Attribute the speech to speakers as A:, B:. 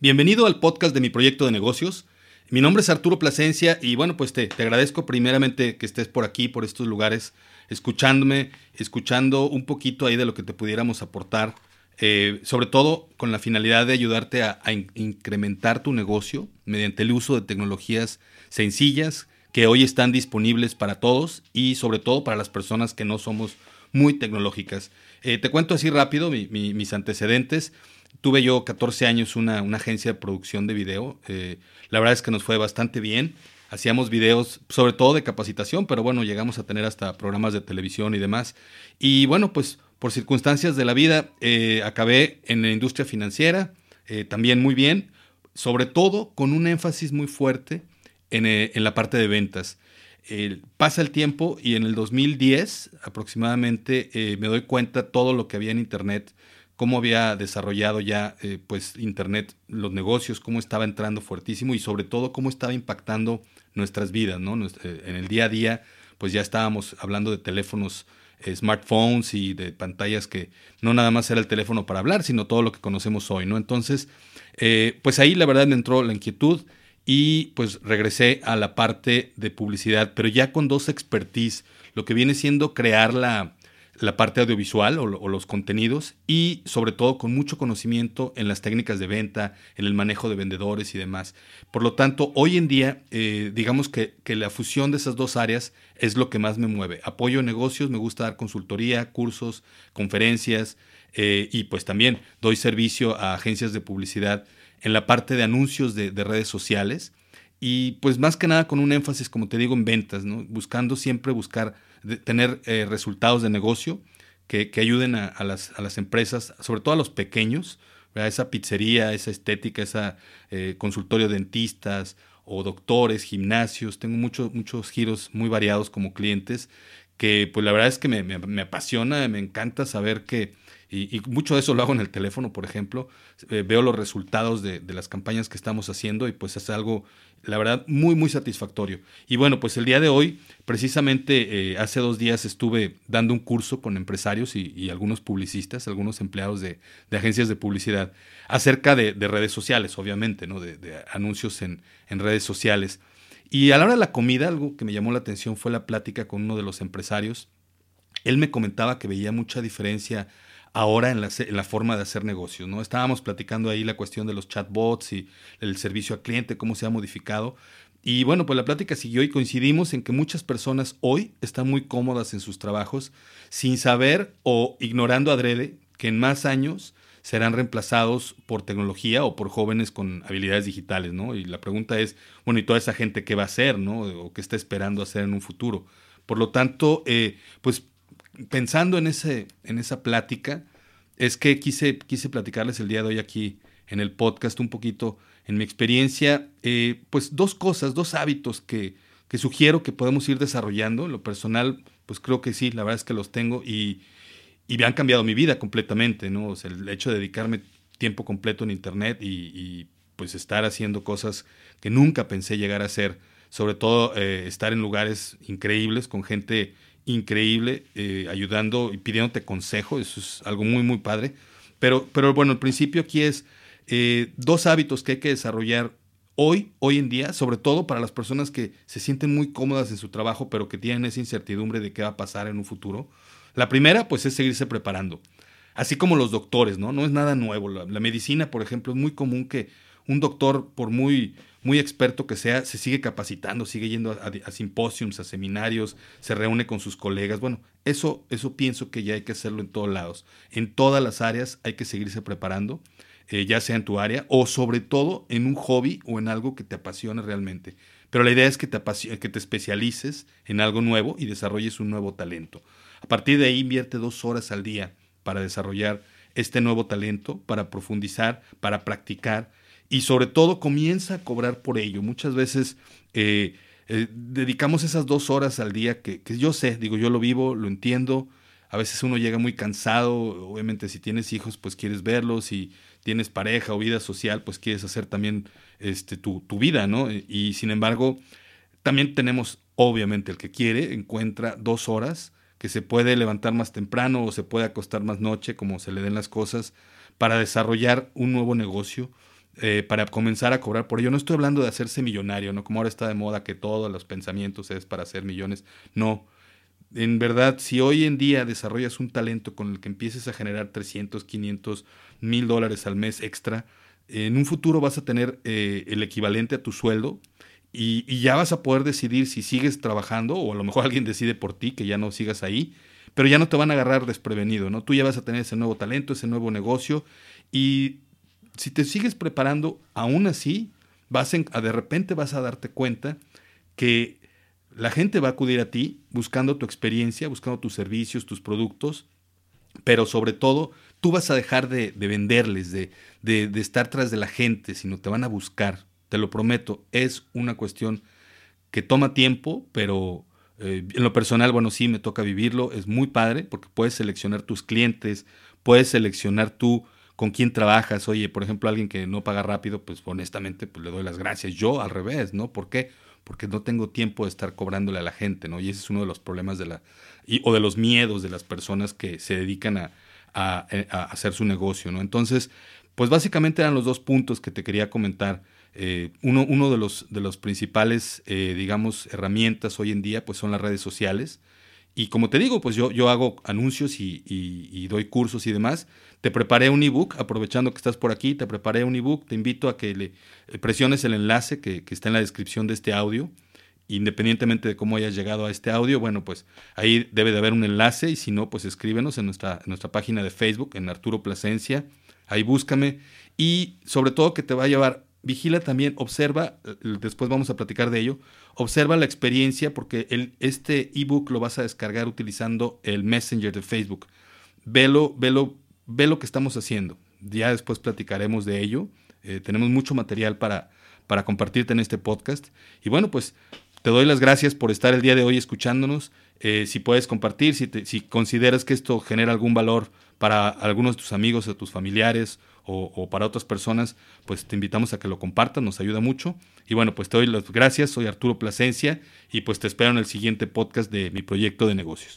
A: Bienvenido al podcast de mi proyecto de negocios. Mi nombre es Arturo Plasencia y bueno, pues te, te, agradezco primeramente que estés por aquí, por estos lugares, escuchándome, escuchando un poquito ahí de lo que te pudiéramos aportar, eh, sobre todo con la finalidad de ayudarte a, incrementar tu negocio mediante el uso de tecnologías sencillas que hoy están disponibles para todos y sobre todo para las personas que no somos muy tecnológicas. Eh, te cuento así rápido mi, mi, mis antecedentes. Tuve yo 14 años una, una agencia de producción de video. Eh, la verdad es que nos fue bastante bien. Hacíamos videos, sobre todo de capacitación, pero bueno, llegamos a tener hasta programas de televisión y demás. Y bueno, pues por circunstancias de la vida, eh, acabé en la industria financiera, eh, también muy bien, sobre todo con un énfasis muy fuerte en, en la parte de ventas. pasa el tiempo y en el 2010 aproximadamente me doy cuenta todo lo que había en Internet cómo había desarrollado ya eh, pues Internet, los negocios, cómo estaba entrando fuertísimo y sobre todo cómo estaba impactando nuestras vidas, ¿no? Eh, en el día a día, pues ya estábamos hablando de teléfonos, eh, smartphones y de pantallas que no nada más era el teléfono para hablar, sino todo lo que conocemos hoy, ¿no? Entonces, pues ahí la verdad me entró la inquietud y pues regresé a la parte de publicidad, pero ya con dos expertise, lo que viene siendo crear la, la parte audiovisual o, los contenidos y sobre todo con mucho conocimiento en las técnicas de venta, en el manejo de vendedores y demás. Por lo tanto, hoy en día, eh, digamos que, la fusión de esas dos áreas es lo que más me mueve. Apoyo negocios, me gusta dar consultoría, cursos, conferencias eh, y pues también doy servicio a agencias de publicidad en la parte de anuncios de, redes sociales y pues más que nada con un énfasis, como te digo, en ventas, ¿no? buscando siempre buscar tener eh, resultados de negocio que, que ayuden a, las, a, las, empresas, sobre todo a los pequeños, esa pizzería, esa estética, esa eh, consultorio de dentistas o doctores, gimnasios. Tengo muchos muchos giros muy variados como clientes que pues la verdad es que me, me, apasiona, me encanta saber que, y, mucho de eso lo hago en el teléfono, por ejemplo. Eh, veo los resultados de, de, las campañas que estamos haciendo y pues es algo, la verdad, muy, muy satisfactorio. Y bueno, pues el día de hoy, precisamente eh, hace dos días estuve dando un curso con empresarios y, y algunos publicistas, algunos empleados de, de, agencias de publicidad, acerca de, redes sociales, obviamente, ¿no? de, anuncios en, en redes sociales. Y a la hora de la comida, algo que me llamó la atención fue la plática con uno de los empresarios. Él me comentaba que veía mucha diferencia ahora en la, forma de hacer negocios. ¿no? Estábamos platicando ahí la cuestión de los chatbots y el servicio al cliente, cómo se ha modificado. Y bueno, pues la plática siguió y coincidimos en que muchas personas hoy están muy cómodas en sus trabajos sin saber o ignorando adrede que en más años serán reemplazados por tecnología o por jóvenes con habilidades digitales, ¿no? Y la pregunta es, bueno, ¿y toda esa gente qué va a hacer, ¿no? O qué está esperando hacer en un futuro. Por lo tanto, eh, pues pensando en, ese, en esa plática, es que quise, quise platicarles el día de hoy aquí en el podcast un poquito, en mi experiencia, eh, pues dos cosas, dos hábitos que, que sugiero que podemos ir desarrollando. En lo personal, pues creo que sí, la verdad es que los tengo y, y me han cambiado mi vida completamente, ¿no? O sea, el hecho de dedicarme tiempo completo en Internet y, pues estar haciendo cosas que nunca pensé llegar a hacer, sobre todo eh, estar en lugares increíbles con gente increíble, eh, ayudando y pidiéndote consejo, eso es algo muy, muy padre. Pero, pero bueno, el principio aquí es eh, dos hábitos que hay que desarrollar hoy, hoy en día, sobre todo para las personas que se sienten muy cómodas en su trabajo, pero que tienen esa incertidumbre de qué va a pasar en un futuro. La primera, pues, es seguirse preparando. Así como los doctores, ¿no? No es nada nuevo. La, medicina, por ejemplo, es muy común que un doctor, por muy muy experto que sea, se sigue capacitando, sigue yendo a, a, simposiums, a seminarios, se reúne con sus colegas. Bueno, eso, eso pienso que ya hay que hacerlo en todos lados. En todas las áreas hay que seguirse preparando, eh, ya sea en tu área o sobre todo en un hobby o en algo que te apasione realmente. Pero la idea es que te, que te especialices en algo nuevo y desarrolles un nuevo talento. A partir de ahí invierte dos horas al día para desarrollar este nuevo talento, para profundizar, para practicar y sobre todo comienza a cobrar por ello. Muchas veces eh, eh, dedicamos esas dos horas al día que, yo sé, digo, yo lo vivo, lo entiendo. A veces uno llega muy cansado, obviamente si tienes hijos pues quieres verlos, si tienes pareja o vida social pues quieres hacer también este, tu, tu vida, ¿no? Y sin embargo, también tenemos, obviamente, el que quiere encuentra dos horas que se puede levantar más temprano o se puede acostar más noche, como se le den las cosas, para desarrollar un nuevo negocio, eh, para comenzar a cobrar por ello. No estoy hablando de hacerse millonario, ¿no? Como ahora está de moda que todos los pensamientos es para hacer millones. No. En verdad, si hoy en día desarrollas un talento con el que empieces a generar 300, 500, mil dólares al mes extra, en un futuro vas a tener eh, el equivalente a tu sueldo y, ya vas a poder decidir si sigues trabajando o a lo mejor alguien decide por ti que ya no sigas ahí, pero ya no te van a agarrar desprevenido, ¿no? Tú ya vas a tener ese nuevo talento, ese nuevo negocio y si te sigues preparando, aún así, vas a, de repente vas a darte cuenta que la gente va a acudir a ti buscando tu experiencia, buscando tus servicios, tus productos, pero sobre todo tú vas a dejar de, venderles, de, de, estar tras de la gente, sino te van a buscar. Te lo prometo, es una cuestión que toma tiempo, pero eh, en lo personal, bueno, sí me toca vivirlo, es muy padre porque puedes seleccionar tus clientes, puedes seleccionar tú con quién trabajas. Oye, por ejemplo, alguien que no paga rápido, pues honestamente pues, le doy las gracias. Yo al revés, ¿no? ¿Por qué? Porque no tengo tiempo de estar cobrándole a la gente, ¿no? Y ese es uno de los problemas de la, o de los miedos de las personas que se dedican a, a, a, hacer su negocio, ¿no? Entonces, pues básicamente eran los dos puntos que te quería comentar. Eh, uno, uno de los, de los principales, eh, digamos, herramientas hoy en día, pues son las redes sociales. Y como te digo, pues yo, yo hago anuncios y, doy cursos y demás. Te preparé un ebook, aprovechando que estás por aquí, te preparé un ebook. Te invito a que le eh, presiones el enlace que, que, está en la descripción de este audio. Independientemente de cómo hayas llegado a este audio, bueno, pues ahí debe de haber un enlace y si no, pues escríbenos en nuestra, en nuestra página de Facebook, en Arturo Plasencia. Ahí búscame y sobre todo que te va a llevar vigila también, observa, eh, después vamos a platicar de ello, observa la experiencia porque el, este ebook lo vas a descargar utilizando el Messenger de Facebook. Velo, velo, ve lo que estamos haciendo. Ya después platicaremos de ello. Eh, tenemos mucho material para, para compartirte en este podcast. Y bueno, pues te doy las gracias por estar el día de hoy escuchándonos. Eh, si puedes compartir, si, si consideras que esto genera algún valor para algunos de tus amigos o tus familiares o, para otras personas, pues te invitamos a que lo compartan, nos ayuda mucho. Y bueno, pues te doy las gracias, soy Arturo Plasencia y pues te espero en el siguiente podcast de mi proyecto de negocios.